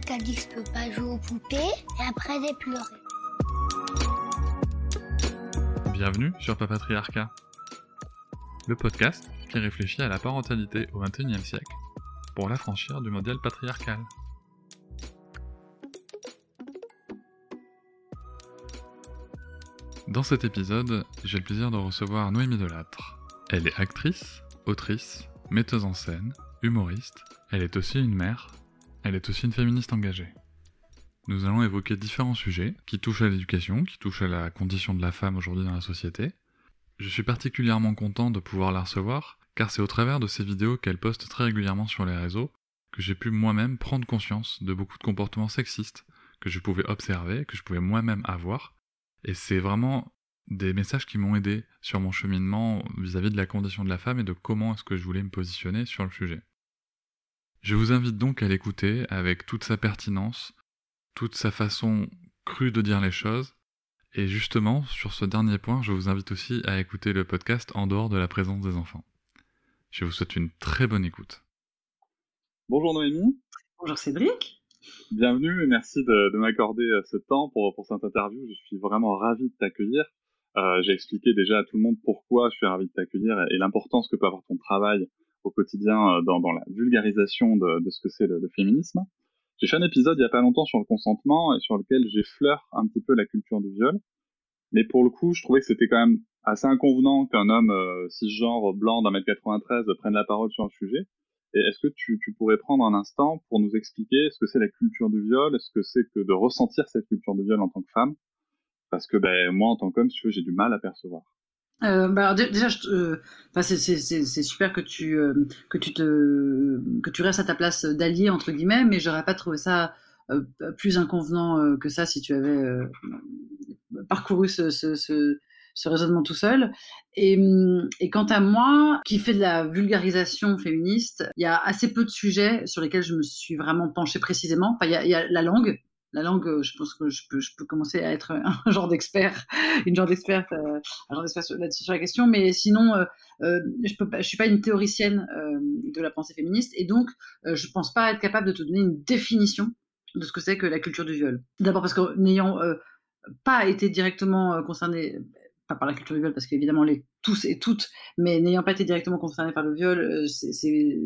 Quelqu'un qui a dit que je peux pas jouer aux poupées et après j'ai pleuré. Bienvenue sur Papatriarcat, le podcast qui réfléchit à la parentalité au XXIe siècle pour l'affranchir du modèle patriarcal. Dans cet épisode, j'ai le plaisir de recevoir Noémie Delattre. Elle est actrice, autrice, metteuse en scène, humoriste. Elle est aussi une mère. Elle est aussi une féministe engagée. Nous allons évoquer différents sujets qui touchent à l'éducation, qui touchent à la condition de la femme aujourd'hui dans la société. Je suis particulièrement content de pouvoir la recevoir, car c'est au travers de ces vidéos qu'elle poste très régulièrement sur les réseaux que j'ai pu moi-même prendre conscience de beaucoup de comportements sexistes que je pouvais observer, que je pouvais moi-même avoir. Et c'est vraiment des messages qui m'ont aidé sur mon cheminement vis-à-vis de la condition de la femme et de comment est-ce que je voulais me positionner sur le sujet. Je vous invite donc à l'écouter avec toute sa pertinence, toute sa façon crue de dire les choses. Et justement, sur ce dernier point, je vous invite aussi à écouter le podcast en dehors de la présence des enfants. Je vous souhaite une très bonne écoute. Bonjour Noémie. Bonjour Cédric. Bienvenue et merci de, m'accorder euh, ce temps pour, pour cette interview. Je suis vraiment ravi de t'accueillir. Euh, J'ai expliqué déjà à tout le monde pourquoi je suis ravi de t'accueillir et, l'importance que peut avoir ton travail au quotidien euh, dans, la vulgarisation de, ce que c'est le, le, féminisme. J'ai fait un épisode il y a pas longtemps sur le consentement et sur lequel j'effleure un petit peu la culture du viol. Mais pour le coup, je trouvais que c'était quand même assez inconvenant qu'un homme euh, cisgenre blanc d'un mètre 93 prenne la parole sur un sujet. Et est-ce que tu, pourrais prendre un instant pour nous expliquer ce que c'est la culture du viol, est-ce que c'est que de ressentir cette culture du viol en tant que femme? Parce que ben, moi, en tant qu'homme, si tu veux, j'ai du mal à percevoir. Euh, bah déjà, euh, c'est super que tu euh, que tu te que tu restes à ta place d'allié entre guillemets, mais j'aurais pas trouvé ça euh, plus inconvenant que ça si tu avais parcouru ce, ce, ce, raisonnement tout seul. Et, et quant à moi, qui fait de la vulgarisation féministe, il y a assez peu de sujets sur lesquels je me suis vraiment penchée précisément. Enfin, y il y a la langue la langue, euh, je pense que je peux, commencer à être un genre d'expert, une genre d'experte, euh, un genre d'expert là-dessus sur la question. Mais sinon, euh, je je suis pas une théoricienne de la pensée féministe et donc je pense pas être capable de te donner une définition de ce que c'est que la culture du viol. D'abord parce que n'ayant pas été directement concerné pas par la culture du viol parce qu'évidemment les tous et toutes mais n'ayant pas été directement concerné par le viol c'est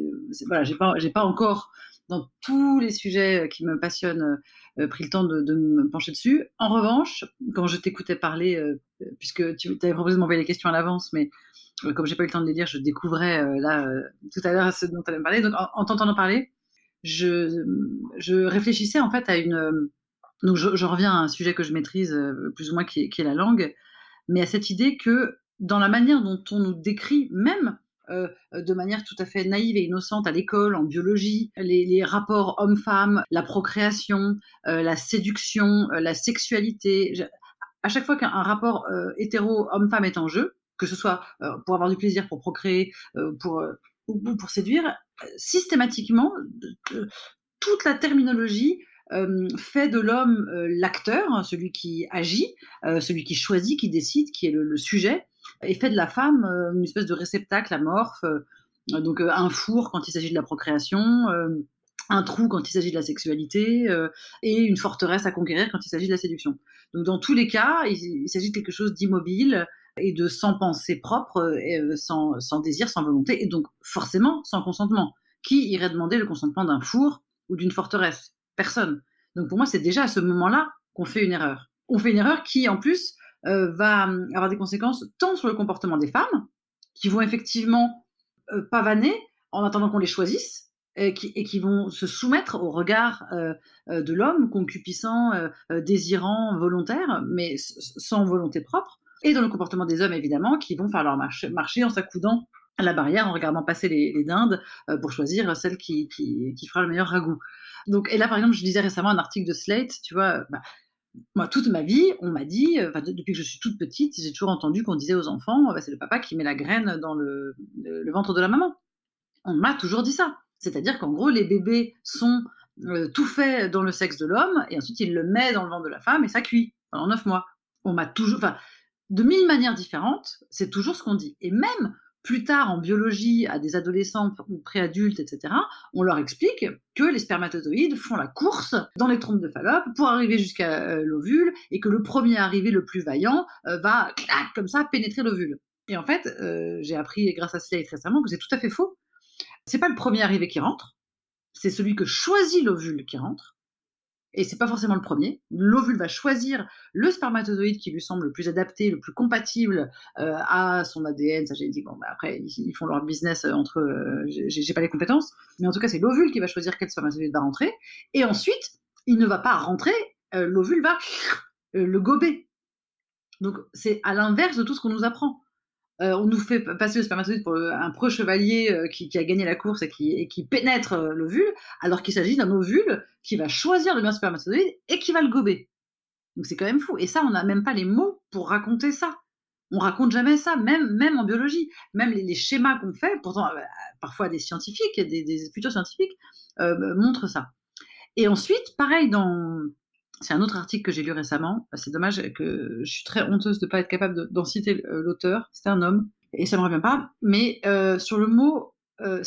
voilà j'ai pas encore dans tous les sujets qui me passionnent euh, pris le temps de, me pencher dessus. En revanche, quand je t'écoutais parler, euh, puisque tu avais proposé de m'envoyer les questions à l'avance, mais euh, comme j'ai pas eu le temps de les lire, je découvrais là tout à l'heure ce dont tu allais me parler. Donc en, en t'entendant parler, je, je réfléchissais en fait à une donc je, reviens à un sujet que je maîtrise plus ou moins qui est, la langue, mais à cette idée que dans la manière dont on nous décrit même euh, de manière tout à fait naïve et innocente à l'école, en biologie, les, rapports hommes-femmes, la procréation, euh, la séduction, euh, la sexualité. À chaque fois qu'un rapport euh, hétéro homme-femme est en jeu, que ce soit euh, pour avoir du plaisir, pour procréer, pour, ou pour séduire, systématiquement, toute la terminologie euh, fait de l'homme euh, l'acteur, hein, celui qui agit, euh, celui qui choisit, qui décide, qui est le sujet, et fait de la femme une espèce de réceptacle amorphe, donc un four quand il s'agit de la procréation, un trou quand il s'agit de la sexualité et une forteresse à conquérir quand il s'agit de la séduction. Donc dans tous les cas, il, s'agit de quelque chose d'immobile et de sans pensée propre, et, sans désir, sans volonté, et donc forcément sans consentement. Qui irait demander le consentement d'un four ou d'une forteresse? Personne. Donc pour moi, c'est déjà à ce moment-là qu'on fait une erreur. On fait une erreur qui, en plus, euh, va avoir des conséquences tant sur le comportement des femmes, qui vont effectivement euh, pavaner en attendant qu'on les choisisse, et qui, vont se soumettre au regard euh, de l'homme, concupiscent, désirant, volontaire, mais sans volonté propre, et dans le comportement des hommes, évidemment, qui vont faire leur marche, marcher en s'accoudant à la barrière, en regardant passer les, les dindes, pour choisir celle qui, qui, qui, fera le meilleur ragoût. Donc, et là, par exemple, je lisais récemment un article de Slate, tu vois, bah, moi, toute ma vie, on m'a dit, euh, depuis que je suis toute petite, j'ai toujours entendu qu'on disait aux enfants, bah, c'est le papa qui met la graine dans le, le, ventre de la maman. On m'a toujours dit ça. C'est-à-dire qu'en gros, les bébés sont euh, tout faits dans le sexe de l'homme, et ensuite il le met dans le ventre de la femme, et ça cuit pendant neuf mois. On m'a toujours, enfin, de mille manières différentes, c'est toujours ce qu'on dit. Et même plus tard en biologie à des adolescents ou préadultes, etc., on leur explique que les spermatozoïdes font la course dans les trompes de Fallope pour arriver jusqu'à euh, l'ovule et que le premier arrivé le plus vaillant euh, va, clac, comme ça, pénétrer l'ovule. Et en fait, euh, j'ai appris grâce à Slate récemment que c'est tout à fait faux. C'est pas le premier arrivé qui rentre, c'est celui que choisit l'ovule qui rentre et c'est pas forcément le premier. L'ovule va choisir le spermatozoïde qui lui semble le plus adapté, le plus compatible euh, à son ADN, sa génétique. Bon, bah après, ils, font leur business euh, entre eux, j'ai pas les compétences, mais en tout cas, c'est l'ovule qui va choisir quel spermatozoïde va rentrer. Et ensuite, il ne va pas rentrer, euh, l'ovule va le gober. Donc, c'est à l'inverse de tout ce qu'on nous apprend. Euh, on nous fait passer le spermatozoïde pour un preux chevalier euh, qui, a gagné la course et qui, pénètre euh, l'ovule, alors qu'il s'agit d'un ovule qui va choisir le bien spermatozoïde et qui va le gober. Donc c'est quand même fou. Et ça, on n'a même pas les mots pour raconter ça. On raconte jamais ça, même, même en biologie. Même les, schémas qu'on fait, pourtant parfois des scientifiques, des, des futurs scientifiques, montrent ça. Et ensuite, pareil dans, c'est un autre article que j'ai lu récemment. C'est dommage que je suis très honteuse de ne pas être capable d'en citer euh, l'auteur. C'est un homme et ça me revient pas. Mais euh, sur le mot euh.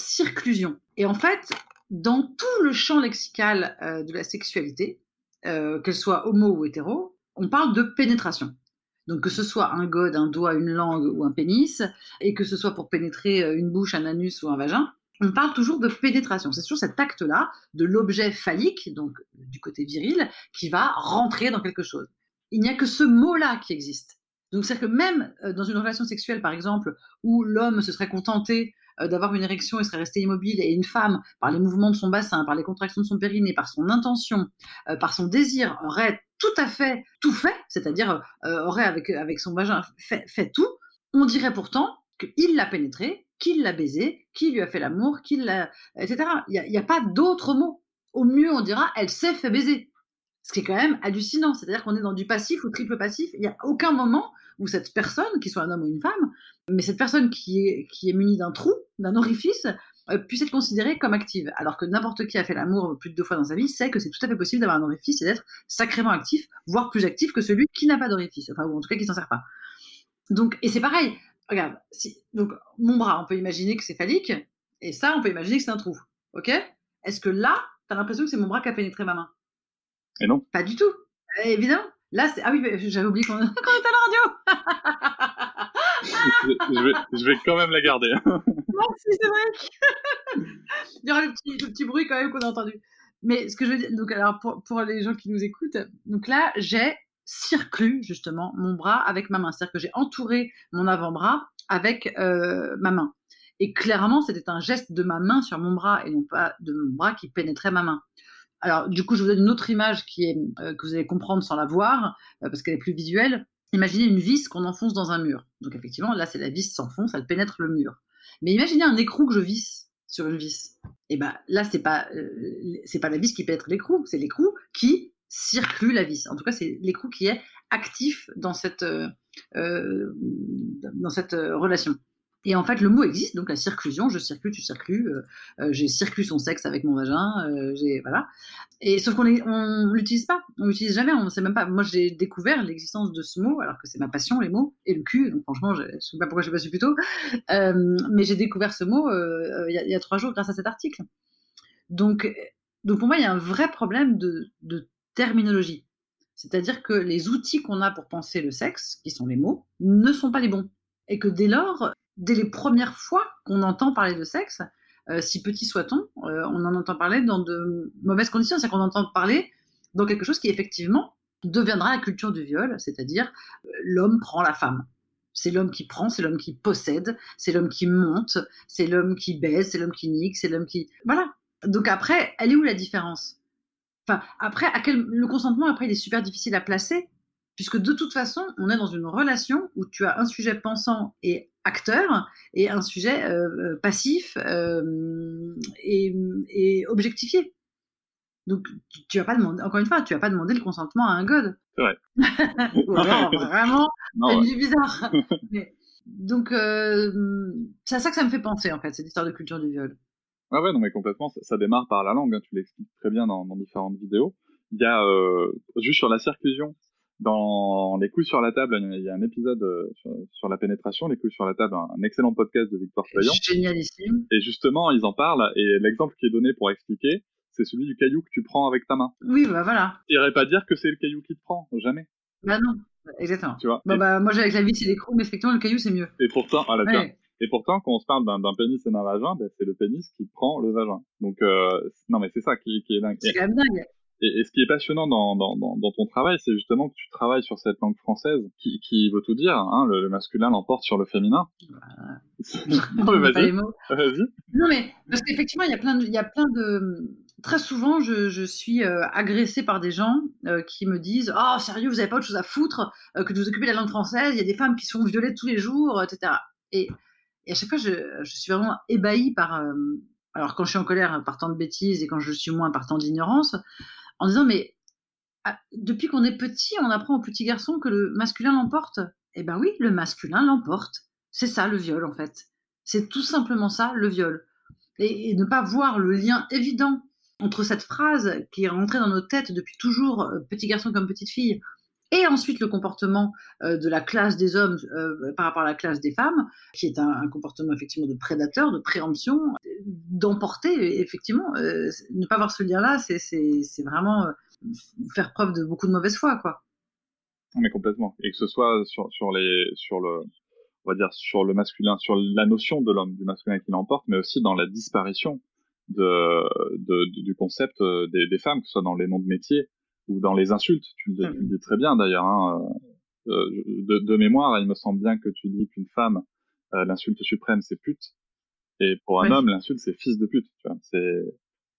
Et en fait, dans tout le champ lexical de la sexualité, qu'elle soit homo ou hétéro, on parle de pénétration. Donc que ce soit un gode, un doigt, une langue ou un pénis, et que ce soit pour pénétrer une bouche, un anus ou un vagin, on parle toujours de pénétration. C'est toujours cet acte-là de l'objet phallique, donc du côté viril, qui va rentrer dans quelque chose. Il n'y a que ce mot-là qui existe. Donc c'est-à-dire que même euh, dans une relation sexuelle, par exemple, où l'homme se serait contenté euh, d'avoir une érection et serait resté immobile, et une femme, par les mouvements de son bassin, par les contractions de son périnée, par son intention, euh, par son désir, aurait tout à fait tout fait, c'est-à-dire aurait avec, avec son vagin fait, fait tout, on dirait pourtant qu'il l'a pénétré, qui l'a baisé, qui lui a fait l'amour, qui l'a, etc. Il n'y a, pas d'autre mot. Au mieux, on dira, elle s'est fait baiser. Ce qui est quand même hallucinant. C'est-à-dire qu'on est dans du passif ou triple passif. Il n'y a aucun moment où cette personne, qui soit un homme ou une femme, mais cette personne qui est, qui est munie d'un trou, d'un orifice, euh, puisse être considérée comme active. Alors que n'importe qui a fait l'amour plus de deux fois dans sa vie sait que c'est tout à fait possible d'avoir un orifice et d'être sacrément actif, voire plus actif que celui qui n'a pas d'orifice, enfin, ou en tout cas qui s'en sert pas. Donc, et c'est pareil, regarde, si, donc mon bras, on peut imaginer que c'est phallique, et ça, on peut imaginer que c'est un trou. Ok? Est-ce que là, tu as l'impression que c'est mon bras qui a pénétré ma main? Et non. Pas du tout. Eh, évidemment. Là, c'est. Ah oui, j'avais oublié qu'on était à la radio je, vais, quand même la garder. si, c'est vrai. Il y aura le petit, le petit bruit quand même qu'on a entendu. Mais ce que je veux dire, donc alors pour, pour les gens qui nous écoutent, donc là, j'ai circule justement mon bras avec ma main. C'est-à-dire que j'ai entouré mon avant-bras avec euh, ma main. Et clairement, c'était un geste de ma main sur mon bras et non pas de mon bras qui pénétrait ma main. Alors, du coup, je vous donne une autre image qui est, euh, que vous allez comprendre sans la voir, euh, parce qu'elle est plus visuelle. Imaginez une vis qu'on enfonce dans un mur. Donc, effectivement, là, c'est la vis s'enfonce, elle pénètre le mur. Mais imaginez un écrou que je visse sur une vis. Et ben là, c'est pas pas la vis qui pénètre l'écrou, c'est l'écrou qui circule la vis. En tout cas, c'est l'écrou qui est actif dans cette, euh, euh, dans cette euh, relation. Et en fait, le mot existe, donc la circlusion, je circule, tu circules, j'ai circulé son sexe avec mon vagin, voilà. Et sauf qu'on on l'utilise pas, on l'utilise jamais, on sait même pas. Moi, j'ai découvert l'existence de ce mot, alors que c'est ma passion, les mots et le cul. Donc franchement, je, ne sais pas pourquoi je pas su plus tôt, mais j'ai découvert ce mot il y, a trois jours grâce à cet article. Donc, donc pour moi, il y a un vrai problème de terminologie. C'est-à-dire que les outils qu'on a pour penser le sexe, qui sont les mots, ne sont pas les bons. Et que dès lors, dès les premières fois qu'on entend parler de sexe, euh, si petit soit-on, euh, on en entend parler dans de mauvaises conditions. C'est-à-dire qu'on entend parler dans quelque chose qui effectivement deviendra la culture du viol, c'est-à-dire euh, l'homme prend la femme. C'est l'homme qui prend, c'est l'homme qui possède, c'est l'homme qui monte, c'est l'homme qui baise, c'est l'homme qui nique, c'est l'homme qui... Voilà. Donc après, elle est où la différence? Enfin, après, à quel... le consentement, après, il est super difficile à placer, puisque de toute façon, on est dans une relation où tu as un sujet pensant et acteur et un sujet euh, euh, passif euh, et, et, objectifié. Donc, tu, tu vas pas demander, encore une fois, tu vas pas demander le consentement à un god. Vrai. Ou alors, vraiment, c'est ouais. bizarre. Mais- donc, euh, c'est à ça que ça me fait penser, en fait, cette histoire de culture du viol. Ouais, ouais, non, mais complètement, ça, ça démarre par la langue, hein, tu l'expliques très bien dans, dans différentes vidéos. Il y a, euh, juste sur la circlusion, dans Les couilles sur la table, il y a un épisode euh, sur, sur la pénétration, Les couilles sur la table, un, un excellent podcast de Victor Payan. Génialissime. Et justement, ils en parlent, et l'exemple qui est donné pour expliquer, c'est celui du caillou que tu prends avec ta main. Oui, bah voilà. T'irais pas dire que c'est le caillou qui te prend, jamais, Bah non, exactement. tu vois. Et, bah, moi, avec la et les crocs, mais effectivement, le caillou, c'est mieux. et pourtant, tu vois. Ouais. Et pourtant, quand on se parle d'un pénis et d'un vagin, ben, c'est le pénis qui prend le vagin. Donc, euh, non, mais c'est ça qui, qui est dingue. C'est quand même dingue. et- et ce qui est passionnant dans, dans, dans, dans ton travail, c'est justement que tu travailles sur cette langue française qui, qui veut tout dire. Hein, le, le masculin l'emporte sur le féminin. non, mais vas-y. Non, mais parce qu'effectivement, il y a plein de, y a plein de, très souvent, je, je suis euh, agressée par des gens euh, qui me disent, oh sérieux, vous avez pas autre chose à foutre euh, que de vous occuper de la langue française. Il y a des femmes qui se font violer tous les jours, etc. Et, et à chaque fois, je, suis vraiment ébahie par, euh, alors quand je suis en colère par tant de bêtises et quand je suis moins par tant d'ignorance, en disant, mais ah, depuis qu'on est petit, on apprend aux petits garçons que le masculin l'emporte. Eh ben oui, le masculin l'emporte. C'est ça le viol en fait. C'est tout simplement ça le viol. Et, et ne pas voir le lien évident entre cette phrase qui est rentrée dans nos têtes depuis toujours, euh, petit garçon comme petite fille, et ensuite le comportement euh, de la classe des hommes euh, par rapport à la classe des femmes, qui est un, comportement effectivement de prédateur, de préemption, d'emporter, effectivement. euh, ne pas voir ce lien-là, c'est- vraiment faire preuve de beaucoup de mauvaise foi, quoi. Mais complètement. Et que ce soit sur, le, masculin, sur la notion de l'homme, du masculin qui l'emporte, mais aussi dans la disparition du concept des, des femmes, que ce soit dans les noms de métiers ou dans les insultes. Tu le, tu le dis très bien d'ailleurs. Hein, euh, euh, de, de mémoire, il me semble bien que tu dis qu'une femme, euh, l'insulte suprême, c'est pute. Et pour un Ouais. homme, l'insulte, c'est fils de pute. Tu vois. C'est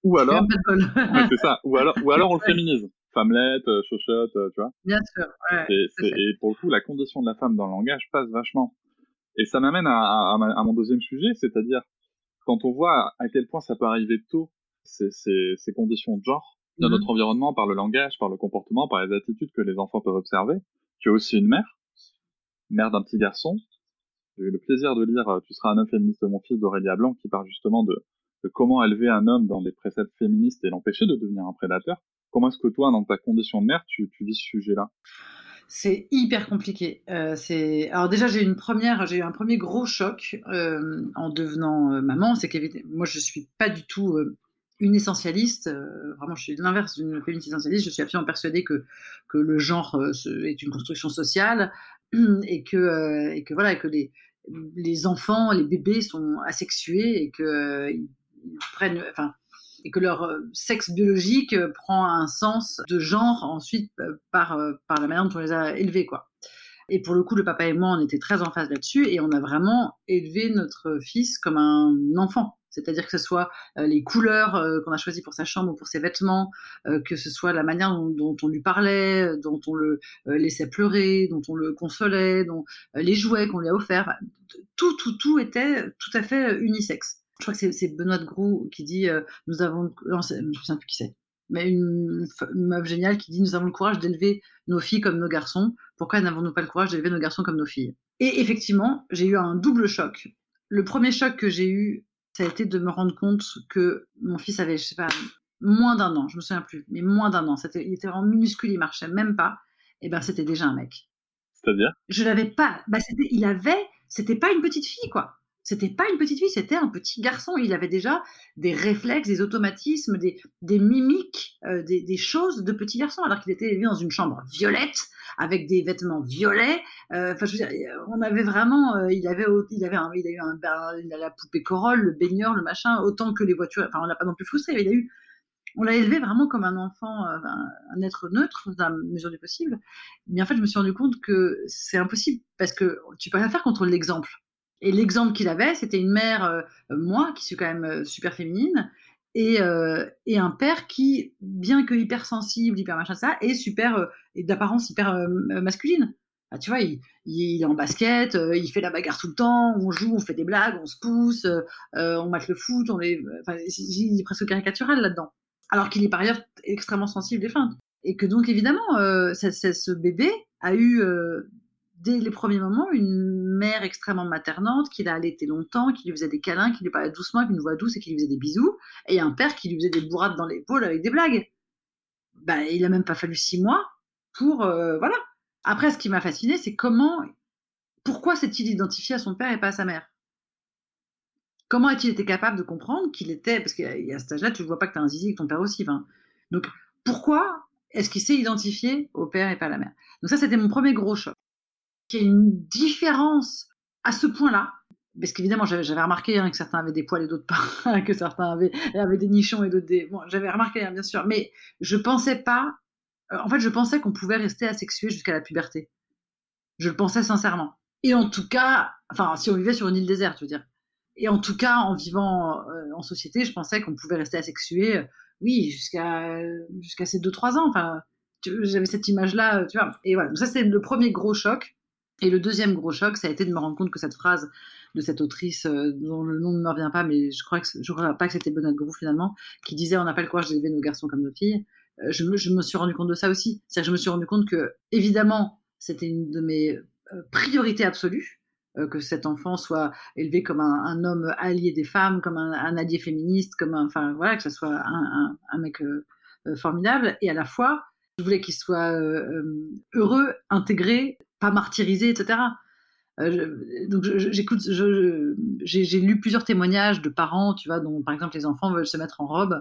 ou alors, c'est ça. Ou alors, ou alors on le féminise. Femmelette, chochotte, tu vois. Bien sûr. ouais, Et, c'est- pour le coup, la condition de la femme dans le langage passe vachement. Et ça m'amène à, mon deuxième sujet, c'est-à-dire quand on voit à quel point ça peut arriver tôt, ces, ces, ces conditions de genre dans Mhm. notre environnement, par le langage, par le comportement, par les attitudes que les enfants peuvent observer. Tu es aussi une mère, mère d'un petit garçon. J'ai eu le plaisir de lire euh, Tu seras un homme féministe, mon fils d'Aurélia Blanc, qui parle justement de, de comment élever un homme dans des préceptes féministes et l'empêcher de devenir un prédateur. Comment est-ce que toi, dans ta condition de mère, tu, tu vis ce sujet-là? C'est hyper compliqué. Euh, c'est alors déjà j'ai eu une première, j'ai eu un premier gros choc euh, en devenant euh, maman, c'est que moi je suis pas du tout une essentialiste. euh, vraiment, je suis l'inverse d'une féministe essentialiste. Je suis absolument persuadée que que le genre euh, est une construction sociale et que euh, et que voilà que les les enfants, les bébés sont asexués et que ils prennent, enfin et que leur sexe biologique prend un sens de genre ensuite par, par la manière dont on les a élevés. Quoi. Et pour le coup, le papa et moi, on était très en phase là-dessus et on a vraiment élevé notre fils comme un enfant. C'est-à-dire que ce soit euh, les couleurs euh, qu'on a choisies pour sa chambre ou pour ses vêtements, euh, que ce soit la manière dont, on lui parlait, dont on le laissait pleurer, dont on le consolait, dont, les jouets qu'on lui a offerts. Tout, tout, tout était tout à fait unisexe. Je crois que c'est- Benoît de Groux qui dit nous avons je ne sais plus qui c'est mais une, une meuf géniale qui dit nous avons le courage d'élever nos filles comme nos garçons pourquoi n'avons-nous pas le courage d'élever nos garçons comme nos filles? Et effectivement j'ai eu un double choc le premier choc que j'ai eu ça a été de me rendre compte que mon fils avait je sais pas moins d'un an je me souviens plus mais moins d'un an c'était il était vraiment minuscule il marchait même pas et ben c'était déjà un mec C'est-à-dire? Je l'avais pas. Bah, il avait, c'était pas une petite fille, quoi. C'était pas une petite fille, c'était un petit garçon. Il avait déjà des réflexes, des automatismes, des, mimiques, euh, des, choses de petit garçon, alors qu'il était élevé dans une chambre violette, avec des vêtements violets. Euh, je veux dire, on avait vraiment, euh, il avait, il avait, un, il a eu un, ben, il la poupée Corolle, le baigneur, le machin, autant que les voitures. Enfin, on l'a pas non plus frustré, il a eu, on l'a élevé vraiment comme un enfant, euh, un, un être neutre dans la mesure du possible. Mais en fait, je me suis rendu compte que c'est impossible parce que tu peux rien faire contre l'exemple. Et l'exemple qu'il avait, c'était une mère, euh, moi, qui suis quand même euh, super féminine, et, euh, et un père qui, bien que hypersensible, hyper machin, ça, est super, et d'apparence hyper masculine. Ah, tu vois, il, est en basket, il fait la bagarre tout le temps, on joue, on fait des blagues, on se pousse, on mate le foot, on est, il est presque caricatural là-dedans. alors qu'il est par ailleurs extrêmement sensible des feintes. Et que donc évidemment, ce bébé a eu dès les premiers moments une mère extrêmement maternante qui l'a allaité longtemps, qui lui faisait des câlins, qui lui parlait doucement, avec une voix douce et qui lui faisait des bisous, et un père qui lui faisait des bourrades dans l'épaule avec des blagues. Ben, il a même pas fallu six mois pour euh, voilà. Après, ce qui m'a fasciné, c'est comment, pourquoi s'est-il identifié à son père et pas à sa mère? Comment a-t-il été capable de comprendre qu'il était, parce qu'à cet âge-là, tu ne vois pas que tu as un zizi et ton père aussi. Donc, pourquoi est-ce qu'il s'est identifié au père et pas à la mère? Donc ça, c'était mon premier gros choc. Qu'il y a une différence à ce point-là, parce qu'évidemment, j'avais remarqué hein, que certains avaient des poils et d'autres pas, que certains avaient, des nichons et d'autres des... Bon, j'avais remarqué, hein, bien sûr, mais je pensais pas... Euh, en fait, je pensais qu'on pouvait rester asexué jusqu'à la puberté. Je le pensais sincèrement. Et en tout cas, enfin, si on vivait sur une île déserte, je veux dire. Et en tout cas, en vivant euh, en société, je pensais qu'on pouvait rester asexué, euh, oui, jusqu'à jusqu'à ces 2-3 ans. Enfin, j'avais cette image-là, tu vois. Et voilà, ça, c'est le premier gros choc. Et le deuxième gros choc, ça a été de me rendre compte que cette phrase de cette autrice euh, dont le nom ne me revient pas, mais je crois crois pas que c'était Benoît Grou finalement, qui disait on n'a pas le courage d'élever nos garçons comme nos filles. Euh, je me, suis rendu compte de ça aussi. C'est-à-dire que je me suis rendu compte que évidemment c'était une de mes euh, priorités absolues que cet enfant soit élevé comme un, homme allié des femmes, comme un, allié féministe, comme un, enfin voilà, que ce soit un mec formidable, et à la fois je voulais qu'il soit heureux, intégré, pas martyrisé, etc. Euh, donc j'écoute, j'ai lu plusieurs témoignages de parents, tu vois, dont par exemple les enfants veulent se mettre en robe,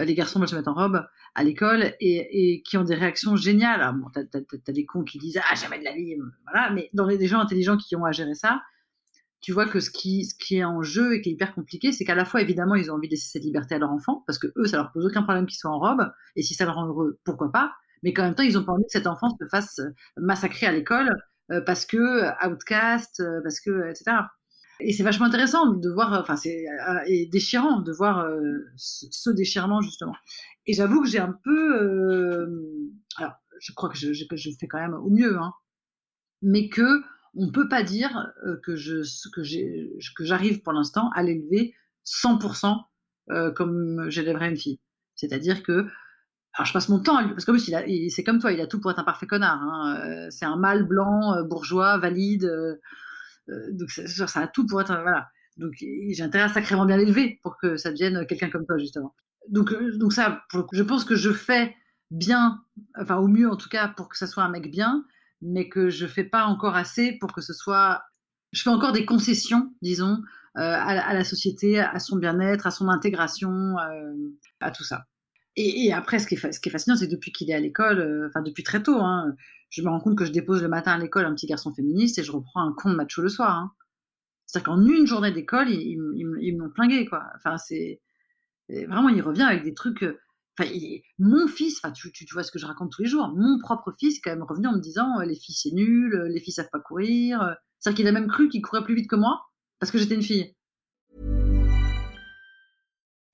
euh, les garçons veulent se mettre en robe à l'école et, qui ont des réactions géniales. bon, t'as, as, des cons qui disent ah jamais de la vie, voilà, mais dans les, gens intelligents qui ont à gérer ça, tu vois que ce qui, ce qui est en jeu et qui est hyper compliqué, c'est qu'à la fois évidemment ils ont envie de laisser cette liberté à leur enfant parce que eux ça leur pose aucun problème qu'ils soient en robe et si ça leur rend heureux, pourquoi pas. Mais qu'en même temps ils ont pas envie que cette enfant se fasse massacrer à l'école euh, parce que euh, outcast, euh, parce que etc. Et c'est vachement intéressant de voir, enfin c'est déchirant de voir ce, déchirement justement. Et j'avoue que j'ai un peu, alors je crois que je, je, fais quand même au mieux, hein, mais que on peut pas dire que je que j'arrive pour l'instant à l'élever 100% comme j'élèverais une fille. C'est-à-dire que alors je passe mon temps parce qu'en plus il c'est comme toi, il a tout pour être un parfait connard. Hein. Euh, c'est un mâle blanc, euh, bourgeois, valide. Euh, donc ça, a tout pour être voilà. Donc j'ai intérêt à sacrément bien l'élever pour que ça devienne quelqu'un comme toi justement. Donc donc ça, je pense que je fais bien, enfin au mieux en tout cas pour que ça soit un mec bien, mais que je fais pas encore assez pour que ce soit. Je fais encore des concessions, disons, à, la société, à son bien-être, à son intégration, à tout ça. Et, après, ce qui est, fascinant, c'est depuis qu'il est à l'école, euh, enfin depuis très tôt, hein, je me rends compte que je dépose le matin à l'école un petit garçon féministe et je reprends un con de macho le soir. Hein. C'est-à-dire qu'en une journée d'école, ils, ils, m'ont plingué, quoi. Enfin, c'est vraiment, il revient avec des trucs. Euh, enfin, mon fils, enfin, tu, tu, vois ce que je raconte tous les jours. Mon propre fils est quand même revenu en me disant euh, les filles c'est nul, les filles savent pas courir. C'est-à-dire qu'il a même cru qu'il courait plus vite que moi parce que j'étais une fille.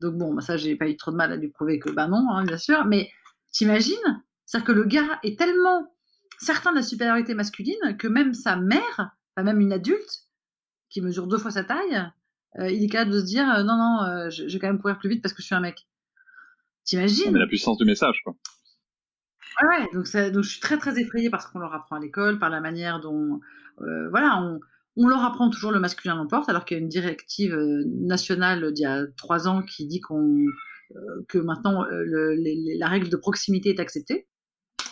Donc bon, bah ça, j'ai pas eu trop de mal à lui prouver que bah non, hein, bien sûr. Mais t'imagines C'est-à-dire que le gars est tellement certain de la supériorité masculine que même sa mère, enfin même une adulte, qui mesure deux fois sa taille, euh, il est capable de se dire euh, non, non, euh, je, vais quand même courir plus vite parce que je suis un mec. T'imagines? Mais la puissance du message, quoi. Ouais, donc, ça, donc je suis très très effrayée par ce qu'on leur apprend à l'école, par la manière dont, voilà, on, on leur apprend toujours le masculin l'emporte, alors qu'il y a une directive euh, nationale d'il y a trois ans qui dit euh, que maintenant euh, la règle de proximité est acceptée,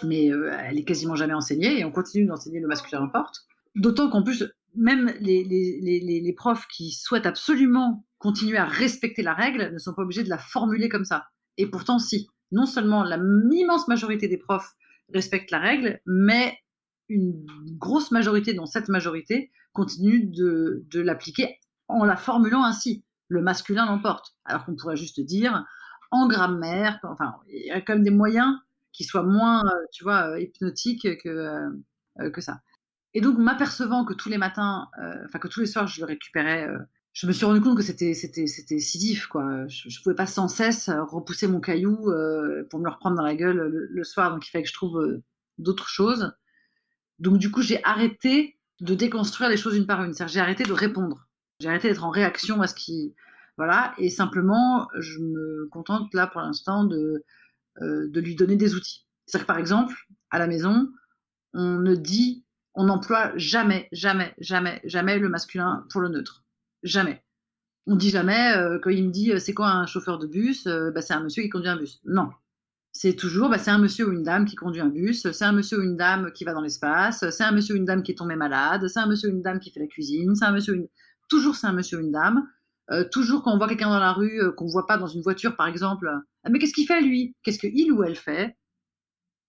mais elle est quasiment jamais enseignée et on continue d'enseigner le masculin l'emporte. D'autant qu'en plus, même les, les, profs qui souhaitent absolument continuer à respecter la règle ne sont pas obligés de la formuler comme ça. Et pourtant, si. Non seulement la immense majorité des profs respectent la règle, mais une grosse majorité, dont cette majorité, continue de, l'appliquer en la formulant ainsi. le masculin l'emporte. Alors qu'on pourrait juste dire en grammaire, enfin, il y a quand même des moyens qui soient moins, euh, tu vois, euh, hypnotiques que, que ça. Et donc, m'apercevant que tous les matins, enfin, que tous les soirs, je le récupérais je me suis rendu compte que c'était c'était c'était sidif quoi. Je, je, pouvais pas sans cesse repousser mon caillou pour me le reprendre dans la gueule le, soir. Donc il fallait que je trouve d'autres choses. Donc du coup j'ai arrêté de déconstruire les choses une par une. C'est-à-dire j'ai arrêté de répondre. J'ai arrêté d'être en réaction à ce qui voilà et simplement je me contente là pour l'instant de de lui donner des outils. C'est-à-dire que par exemple à la maison on ne dit on n'emploie jamais jamais jamais jamais le masculin pour le neutre Jamais. On dit jamais, euh, quand il me dit euh, c'est quoi un chauffeur de bus, euh, bah, c'est un monsieur qui conduit un bus. Non. C'est toujours, bah, c'est un monsieur ou une dame qui conduit un bus, c'est un monsieur ou une dame qui va dans l'espace, c'est un monsieur ou une dame qui est tombé malade, c'est un monsieur ou une dame qui fait la cuisine, c'est un monsieur ou une... Toujours c'est un monsieur ou une dame. toujours quand on voit quelqu'un dans la rue, qu'on ne voit pas dans une voiture par exemple, ah, mais qu'est-ce qu'il fait lui? Qu'est-ce qu'il ou elle fait?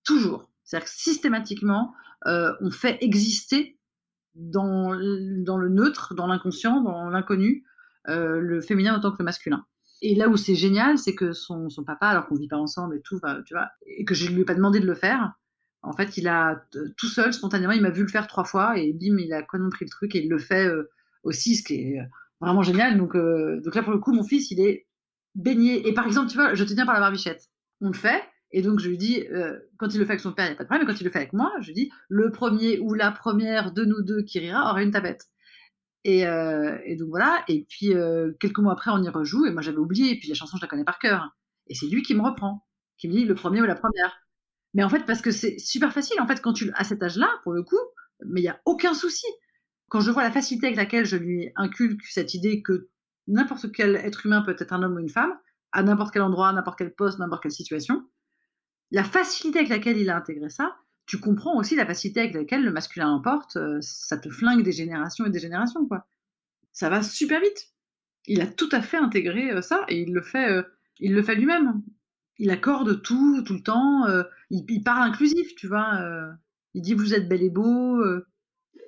Toujours. C'est-à-dire que systématiquement, on fait exister dans, dans le neutre, dans l'inconscient, dans l'inconnu, euh, le féminin autant que le masculin. Et là où c'est génial, c'est que son, papa, alors qu'on vit pas ensemble et tout, tu vois, et que je lui ai pas demandé de le faire, en fait, il a tout seul, spontanément, il m'a vu le faire trois fois et bim, il a complètement pris le truc et il le fait euh, aussi, ce qui est vraiment génial. Donc, euh, là, pour le coup, mon fils, il est baigné. Et par exemple, tu vois, je te tiens par la barbichette. On le fait, et donc, je lui dis, euh, quand il le fait avec son père, il n'y a pas de problème, mais quand il le fait avec moi, je lui dis, le premier ou la première de nous deux qui rira aura une tapette. Et, euh, et donc voilà, et puis euh, quelques mois après, on y rejoue, et moi j'avais oublié, et puis la chanson, je la connais par cœur. Et c'est lui qui me reprend, qui me dit le premier ou la première. Mais en fait, parce que c'est super facile, en fait, quand tu, à cet âge-là, pour le coup, mais il n'y a aucun souci. Quand je vois la facilité avec laquelle je lui inculque cette idée que n'importe quel être humain peut être un homme ou une femme, à n'importe quel endroit, n'importe quel poste, n'importe quelle situation, la facilité avec laquelle il a intégré ça, tu comprends aussi la facilité avec laquelle le masculin l'emporte. Euh, ça te flingue des générations et des générations, quoi. Ça va super vite. Il a tout à fait intégré euh, ça et il le fait, euh, il le fait lui-même. Il accorde tout, tout le temps. Il, parle inclusif, tu vois. il dit vous êtes bel et beau.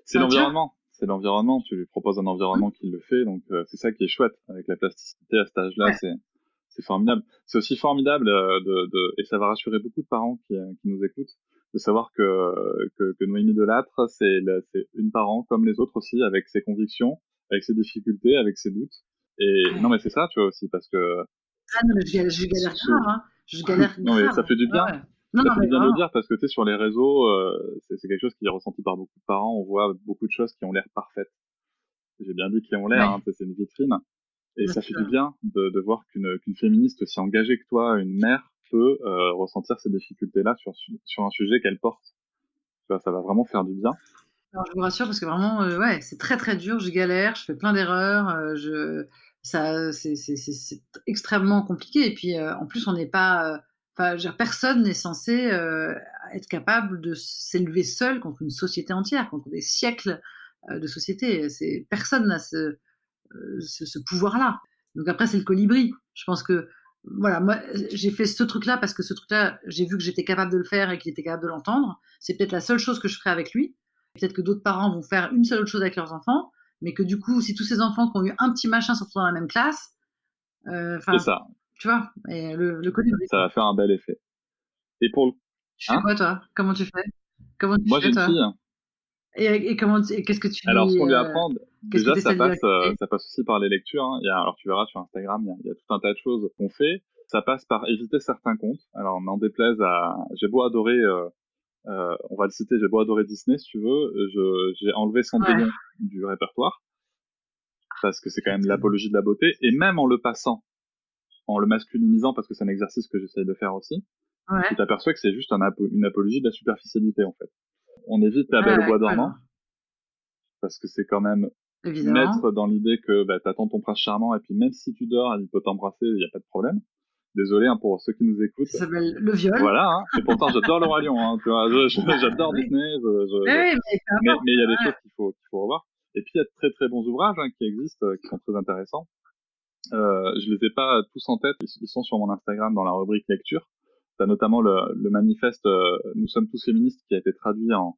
c'est l'environnement. C'est l'environnement. Tu lui proposes un environnement qui le fait, donc c'est ça qui est chouette avec la plasticité à cet âge-là. C'est c'est formidable. C'est aussi formidable de, de, et ça va rassurer beaucoup de parents qui, qui nous écoutent de savoir que, que, que Noémie Delattre, c'est une parent comme les autres aussi, avec ses convictions, avec ses difficultés, avec ses doutes. Et non, mais c'est ça, tu vois aussi, parce que. Ah non, mais je galère, je galère grave, hein. Je galère Non, mais ça fait du bien. Non, ça fait du bien de le dire parce que tu es sur les réseaux, euh, c'est quelque chose qui est ressenti par beaucoup de parents. On voit beaucoup de choses qui ont l'air parfaites. J'ai bien dit qui ont l'air, hein, c'est une vitrine. Et ça fait du bien de, de voir qu'une qu'une féministe aussi engagée que toi, une mère, peut euh, ressentir ces difficultés-là sur, un sujet qu'elle porte. Ça va vraiment faire du bien. Alors, je vous rassure parce que vraiment, euh, ouais, c'est très très dur. Je galère, je fais plein d'erreurs. Euh, je, ça, c'est extrêmement compliqué. Et puis, en plus, on n'est pas, enfin, personne n'est censé être capable de s'élever seul contre une société entière, contre des siècles de société. Personne n'a ce ce, pouvoir-là. Donc après, c'est le colibri. Je pense que, voilà, moi, j'ai fait ce truc-là parce que ce truc-là, j'ai vu que j'étais capable de le faire et qu'il était capable de l'entendre. C'est peut-être la seule chose que je ferai avec lui. Peut-être que d'autres parents vont faire une seule autre chose avec leurs enfants, mais que du coup, si tous ces enfants qui ont eu un petit machin sont dans la même classe, euh, c'est ça. Tu vois, et le, colibri. Ça va faire un bel effet. Et pour le... Tu fais hein quoi, toi? Comment tu fais? Comment tu Moi, j'ai une fille. Et, comment, qu'est-ce que tu Alors, ce qu'on lui euh, apprend, déjà, ça passe, euh, ça passe aussi par les lectures. Hein. Il y a, alors, tu verras sur Instagram, il y, a, tout un tas de choses qu'on fait. Ça passe par éviter certains comptes. Alors, n'en déplaise à, j'ai beau adorer, euh, euh, on va le citer, j'ai beau adorer Disney, si tu veux, j'ai enlevé Cendrillon du répertoire parce que c'est quand même l'apologie de la beauté, et même en le passant, en le masculinisant, parce que c'est un exercice que j'essaye de faire aussi, ouais. tu t'aperçois que c'est juste un une apologie de la superficialité en fait on évite la belle au bois dormant. Parce que c'est quand même mettre dans l'idée que bah, t'attends ton prince charmant et puis même si tu dors, il peut t'embrasser, il n'y a pas de problème. Désolé hein, pour ceux qui nous écoutent. Ça s'appelle le viol. Voilà, hein. et pourtant j'adore le roi lion. Hein, tu vois, j'adore Disney. mais il y a des choses qu'il faut, qu'il faut revoir. Et puis il y a de très très bons ouvrages hein, qui existent, euh, qui sont très intéressants. Euh, je les ai pas tous en tête, ils sont sur mon Instagram dans la rubrique lecture. T'as notamment le, le manifeste euh, Nous sommes tous féministes qui a été traduit en,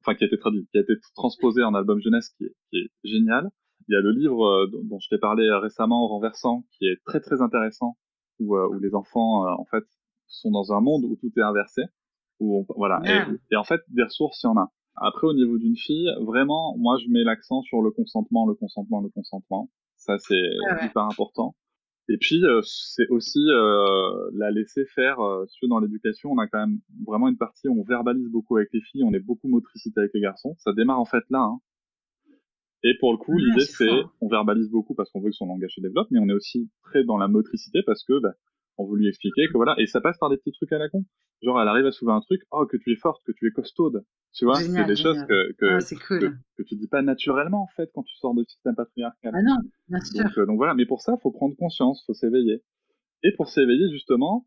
enfin qui a été traduit, qui a été transposé en album jeunesse qui est, qui est génial. il y a le livre dont je t'ai parlé récemment, Renversant, qui est très très intéressant, où, où les enfants, en fait, sont dans un monde où tout est inversé. Où voilà. Et, et, en fait, des ressources, il y en a. Après, au niveau d'une fille, vraiment, moi, je mets l'accent sur le consentement, le consentement, le consentement. Ça, c'est hyper important. Et puis, euh, c'est aussi euh, la laisser faire. Euh, dans l'éducation, on a quand même vraiment une partie où on verbalise beaucoup avec les filles, on est beaucoup motricité avec les garçons. Ça démarre en fait là. Hein. Et pour le coup, l'idée, c'est, on verbalise beaucoup parce qu'on veut que son langage se développe, mais on est aussi très dans la motricité parce que bah, on veut lui expliquer que voilà, et ça passe par des petits trucs à la con. Genre, elle arrive à soulever un truc, oh, que tu es forte, que tu es costaude. Tu vois, c'est des choses que, que, ah, cool. que, tu dis pas naturellement, en fait, quand tu sors de système patriarcal. Ah non, bien sûr. Donc, euh, donc voilà, mais pour ça, faut prendre conscience, faut s'éveiller. Et pour s'éveiller, justement,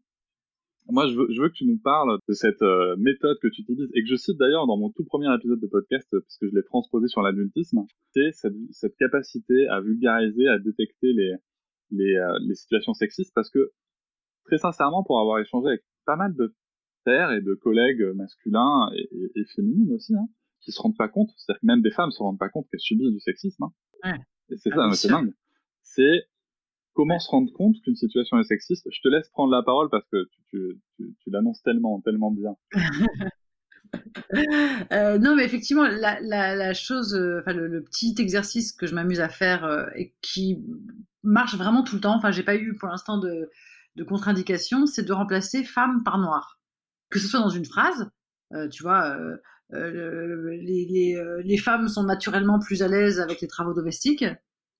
moi, je veux, je veux que tu nous parles de cette euh, méthode que tu utilises et que je cite d'ailleurs dans mon tout premier épisode de podcast, puisque je l'ai transposé sur l'adultisme. C'est cette, cette, capacité à vulgariser, à détecter les, les, euh, les situations sexistes, parce que très sincèrement, pour avoir échangé avec pas mal de pères et de collègues masculins et, et, féminines aussi, hein, qui se rendent pas compte, c'est-à-dire que même des femmes se rendent pas compte qu'elles subissent du sexisme. Hein. Et c'est ah, ça, c'est dingue. C'est comment se rendre compte qu'une situation est sexiste. Je te laisse prendre la parole parce que tu, tu, tu, l'annonces tellement, tellement bien. euh, non, mais effectivement, la, la, la chose, euh, enfin le, le, petit exercice que je m'amuse à faire euh, et qui marche vraiment tout le temps. Enfin, j'ai pas eu pour l'instant de, de contre-indication, c'est de remplacer femme par noir. Que ce soit dans une phrase, euh, tu vois, euh, euh, les, femmes sont naturellement plus à l'aise avec les travaux domestiques.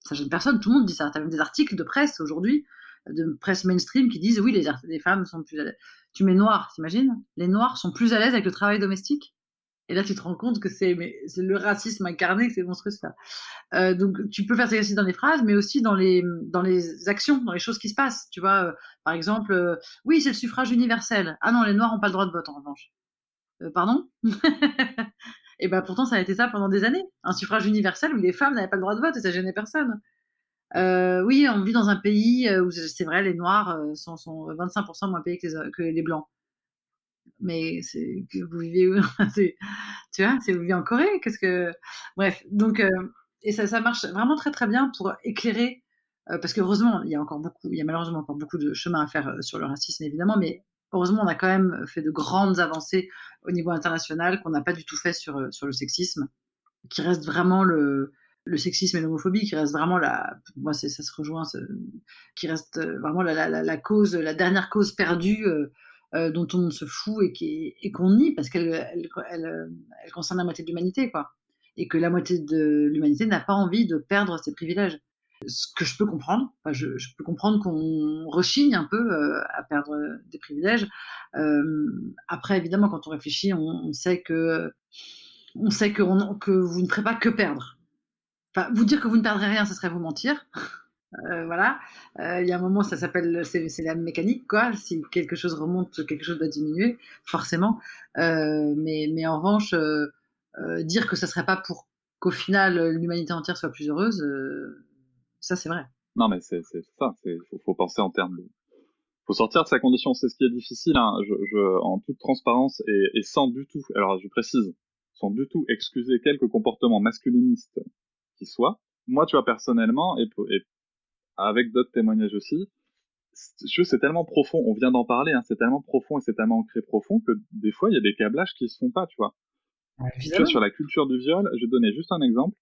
Ça gêne personne, tout le monde dit ça. Tu as même des articles de presse aujourd'hui, de presse mainstream, qui disent oui, les, les femmes sont plus à l'aise. Tu mets noir, t'imagines? Les noirs sont plus à l'aise avec le travail domestique? Et là, tu te rends compte que c'est le racisme incarné, que c'est monstrueux ça. Euh, donc, tu peux faire ça aussi dans les phrases, mais aussi dans les, actions, dans les choses qui se passent. Tu vois, euh, par exemple, euh, oui, c'est le suffrage universel. Ah non, les Noirs n'ont pas le droit de vote, en revanche. Pardon? Et ben pourtant, ça a été ça pendant des années. Un suffrage universel où les femmes n'avaient pas le droit de vote et ça gênait personne. oui, on vit dans un pays où, c'est vrai, les Noirs sont, sont 25% moins payés que les Blancs mais c'est que vous vivez où? Tu vois c'est vous vivez en Corée? Qu'est-ce que bref donc euh, et ça ça marche vraiment très très bien pour éclairer euh, parce que heureusement il y a encore beaucoup il y a malheureusement encore beaucoup de chemin à faire euh, sur le racisme évidemment mais heureusement on a quand même fait de grandes avancées au niveau international qu'on n'a pas du tout fait sur sur le sexisme qui reste vraiment le le sexisme et l'homophobie qui reste vraiment la moi ça se rejoint qui reste vraiment la, la, la, cause la dernière cause perdue euh, dont on se fout et qu'on nie parce qu'elle elle, elle, elle, concerne la moitié de l'humanité, quoi. Et que la moitié de l'humanité n'a pas envie de perdre ses privilèges. Ce que je peux comprendre, enfin, je, peux comprendre qu'on rechigne un peu euh, à perdre des privilèges. Euh, après, évidemment, quand on réfléchit, on, sait que on sait que, vous ne ferez pas que perdre. Vous dire que vous ne perdrez rien, ce serait vous mentir. Euh, voilà. Euh, il y a un moment, ça s'appelle, c'est la mécanique, quoi. Si quelque chose remonte, quelque chose doit diminuer, forcément. Euh, mais, mais en revanche, dire que ça serait pas pour qu'au final l'humanité entière soit plus heureuse, ça c'est vrai. Non, mais c'est ça. Il faut, faut, penser en termes de. faut sortir de sa condition. C'est ce qui est difficile. Hein. En toute transparence et, et sans du tout. Alors, je précise, sans du tout excuser quelques comportements masculinistes qui soient moi, tu vois, personnellement, et, et avec d'autres témoignages aussi. C'est tellement profond, on vient d'en parler, hein, c'est tellement profond et c'est tellement ancré profond que des fois il y a des câblages qui se font pas, tu vois. sur la culture du viol, je vais donner juste un exemple.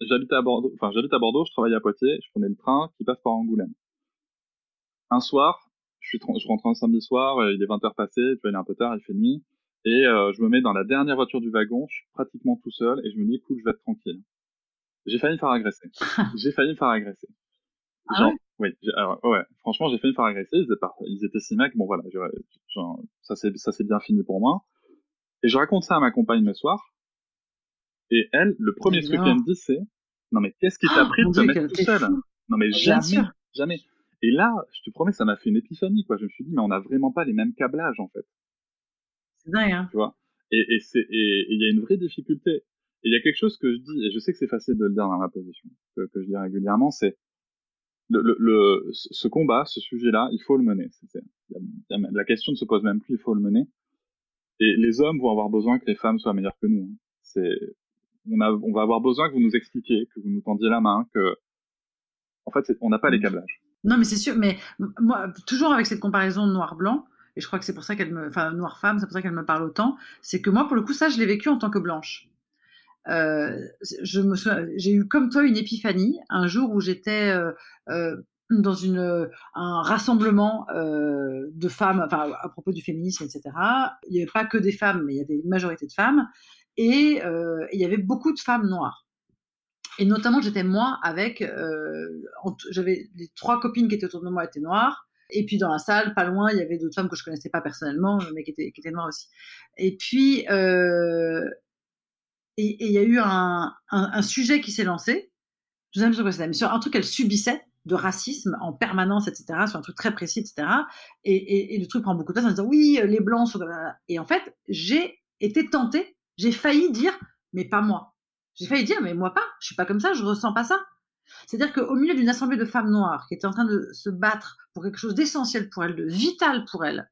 J'habite à Bordeaux, enfin j'habite à Bordeaux, je travaille à Poitiers, je prenais le train qui passe par Angoulême. Un soir, je suis je rentre un samedi soir, euh, il est 20h passé, tu vois, il est un peu tard, il fait nuit, et euh, je me mets dans la dernière voiture du wagon, je suis pratiquement tout seul et je me dis écoute, je vais être tranquille. J'ai failli me faire agresser. J'ai failli me faire agresser. Ah oui, alors, ouais, franchement, j'ai me faire agresser. Ils étaient, ils étaient six mecs. Bon, voilà, genre, ça c'est, ça c'est bien fini pour moi. Et je raconte ça à ma compagne le soir. Et elle, le premier truc qu'elle me dit, c'est, non mais qu'est-ce qui t'a oh, pris de te mettre tout seul? Non mais jamais, jamais. Et là, je te promets, ça m'a fait une épiphanie, quoi. Je me suis dit, mais on a vraiment pas les mêmes câblages, en fait. C'est dingue, hein. Tu vois? Et, et c'est, et il y a une vraie difficulté. Et il y a quelque chose que je dis, et je sais que c'est facile de le dire dans ma position, que, que je dis régulièrement, c'est, ce combat, ce sujet-là, il faut le mener. la question ne se pose même plus, il faut le mener. Et les hommes vont avoir besoin que les femmes soient meilleures que nous. Hein. On, va avoir besoin que vous nous expliquiez, que vous nous tendiez la main, que en fait, on n'a pas les câblages. Non, mais c'est sûr. Mais moi, toujours avec cette comparaison noir-blanc, et je crois que c'est pour ça qu'elle me, enfin noire-femme, c'est pour ça qu'elle me parle autant. C'est que moi, pour le coup, ça, je l'ai vécu en tant que blanche. Euh, j'ai eu comme toi une épiphanie un jour où j'étais euh, euh, dans un rassemblement de femmes, enfin à propos du féminisme, etc. Il n'y avait pas que des femmes, mais il y avait une majorité de femmes, et il y avait beaucoup de femmes noires. Et notamment, j'étais moi avec, j'avais les trois copines qui étaient autour de moi étaient noires, et puis dans la salle, pas loin, il y avait d'autres femmes que je connaissais pas personnellement, mais qui étaient, qui étaient noires aussi. Et puis, et il y a eu un, sujet qui s'est lancé. Je sais pas mais sur un truc qu'elle subissait de racisme en permanence, etc., sur un truc très précis, etc. Et, le truc prend beaucoup de temps en disant oui, les blancs sont. Et en fait, j'ai été tentée, j'ai failli dire, mais pas moi. J'ai failli dire, mais moi pas, je suis pas comme ça, je ressens pas ça. C'est-à-dire qu'au milieu d'une assemblée de femmes noires qui étaient en train de se battre pour quelque chose d'essentiel pour elles, de vital pour elles,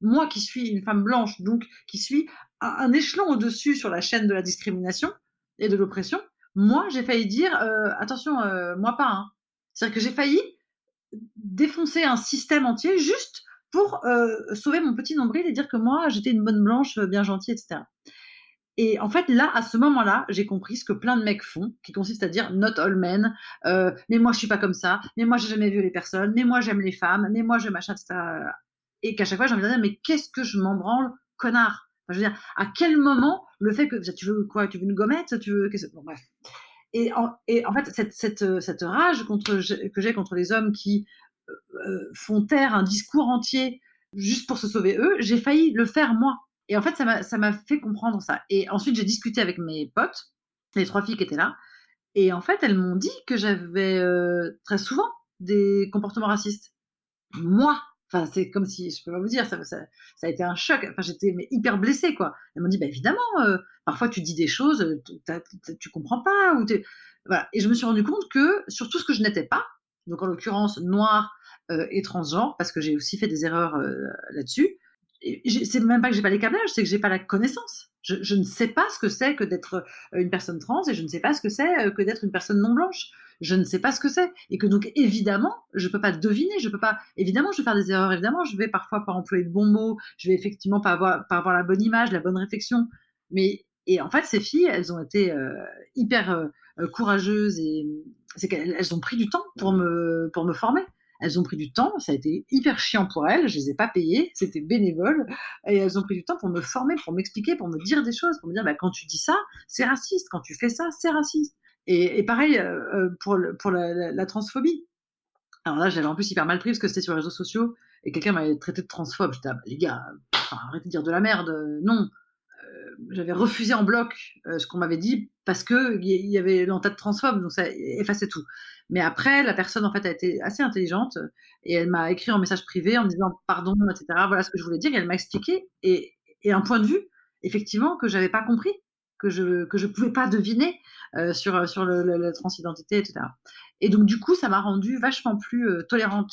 moi qui suis une femme blanche, donc qui suis un échelon au-dessus sur la chaîne de la discrimination et de l'oppression, moi j'ai failli dire euh, attention, euh, moi pas. Hein. C'est-à-dire que j'ai failli défoncer un système entier juste pour euh, sauver mon petit nombril et dire que moi j'étais une bonne blanche bien gentille, etc. Et en fait, là, à ce moment-là, j'ai compris ce que plein de mecs font, qui consiste à dire not all men, mais moi je suis pas comme ça, mais moi j'ai jamais vu les personnes, mais moi j'aime les femmes, mais moi je machin, etc. Et qu'à chaque fois j'ai envie de dire mais qu'est-ce que je m'en branle, connard? Je veux dire, à quel moment le fait que tu veux quoi, tu veux une gommette, tu veux, bref. Et en, fait, cette, cette, cette rage contre, que j'ai contre les hommes qui euh, euh, font taire un discours entier juste pour se sauver eux, j'ai failli le faire moi. Et en fait, ça m'a fait comprendre ça. Et ensuite, j'ai discuté avec mes potes, les trois filles qui étaient là. Et en fait, elles m'ont dit que j'avais euh, très souvent des comportements racistes. Moi, enfin, c'est comme si, je peux pas vous dire, ça, ça, a été un choc. Enfin, j'étais hyper blessée, quoi. Elles m'ont dit, bah, évidemment, euh, parfois tu dis des choses, tu comprends pas. Ou. Et je me suis rendu compte que sur tout ce que je n'étais pas, donc en l'occurrence noir euh, et transgenre, parce que j'ai aussi fait des erreurs là-dessus, c'est même pas que j'ai pas les câblages, c'est que j'ai pas la connaissance. Je, ne sais pas ce que c'est que d'être euh, une personne trans et je ne sais pas ce que c'est euh, que d'être une personne non blanche. Je ne sais pas ce que c'est et que donc évidemment je peux pas deviner, je peux pas. Évidemment, je vais faire des erreurs. Évidemment, je vais parfois pas employer le bon mot. Je vais effectivement pas avoir avoir la bonne image, la bonne réflexion. Mais et en fait, ces filles, elles ont été euh, hyper courageuses et c'est qu'elles ont pris du temps pour me pour me former. Elles ont pris du temps, ça a été hyper chiant pour elles, je les ai pas payées, c'était bénévole, et elles ont pris du temps pour me former, pour m'expliquer, pour me dire des choses, pour me dire bah, quand tu dis ça, c'est raciste, quand tu fais ça, c'est raciste. Et, pareil euh, euh, pour, pour la, transphobie. Alors là, j'avais en plus hyper mal pris parce que c'était sur les réseaux sociaux et quelqu'un m'avait traité de transphobe. J'étais, ah, bah, les gars, arrêtez de dire de la merde, non. Euh, j'avais refusé en bloc ce qu'on m'avait dit parce que il y avait l'entête transphobe, donc ça effaçait tout. Mais après, la personne, en fait, a été assez intelligente et elle m'a écrit en message privé en me disant pardon, etc. Voilà ce que je voulais dire. Et elle m'a expliqué et, un point de vue, effectivement, que j'avais pas compris, que je que je pouvais pas deviner euh, sur sur le, la transidentité, etc. Et donc du coup, ça m'a rendue vachement plus euh, tolérante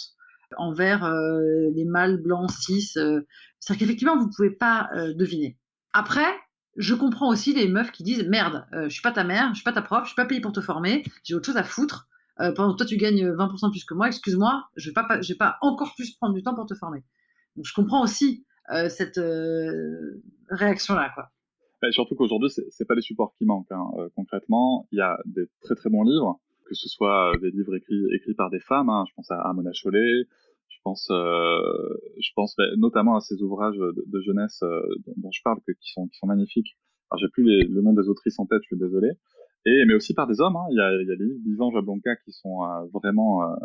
envers euh, les mâles blancs cis. C'est-à-dire qu'effectivement, vous pouvez pas deviner. Après, je comprends aussi les meufs qui disent merde, je suis pas ta mère, je suis pas ta prof, je suis pas payée pour te former, j'ai autre chose à foutre. Euh, pendant que toi tu gagnes 20% plus que moi, excuse-moi, je vais pas, pas encore plus prendre du temps pour te former. Donc je comprends aussi euh, cette euh, réaction-là, quoi. Bah, surtout qu'aujourd'hui, c'est pas les supports qui manquent. Hein. concrètement, il y a des très très bons livres, que ce soit des livres écrits par des femmes. Hein. je pense à, Mona Chollet. Je pense, notamment à ces ouvrages de, jeunesse dont, je parle, que, qui sont qui sont magnifiques. Alors j'ai plus le nom des autrices en tête, je suis désolé et mais aussi par des hommes. Hein. Il, y a, il y a les livres d'Ivan Jablonka qui sont euh, vraiment euh,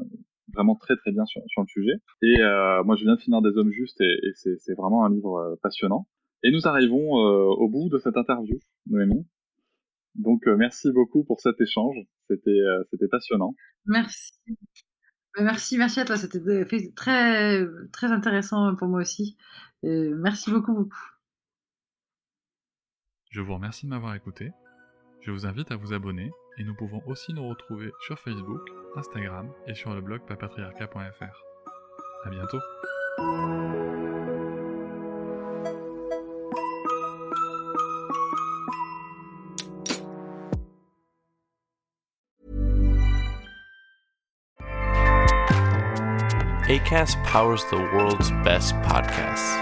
vraiment très très bien sur, sur le sujet. Et euh, moi, je viens de finir des hommes justes et, et c'est vraiment un livre passionnant. Et nous arrivons au bout de cette interview, Noémie. Donc merci beaucoup pour cet échange. C'était c'était passionnant. Merci. Merci, merci à toi. C'était très très intéressant pour moi aussi. merci beaucoup, beaucoup. Je vous remercie de m'avoir écouté. Je vous invite à vous abonner et nous pouvons aussi nous retrouver sur Facebook, Instagram et sur le blog papatriarca.fr. À bientôt. ACAST powers the world's best podcasts.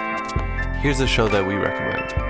Here's a show that we recommend.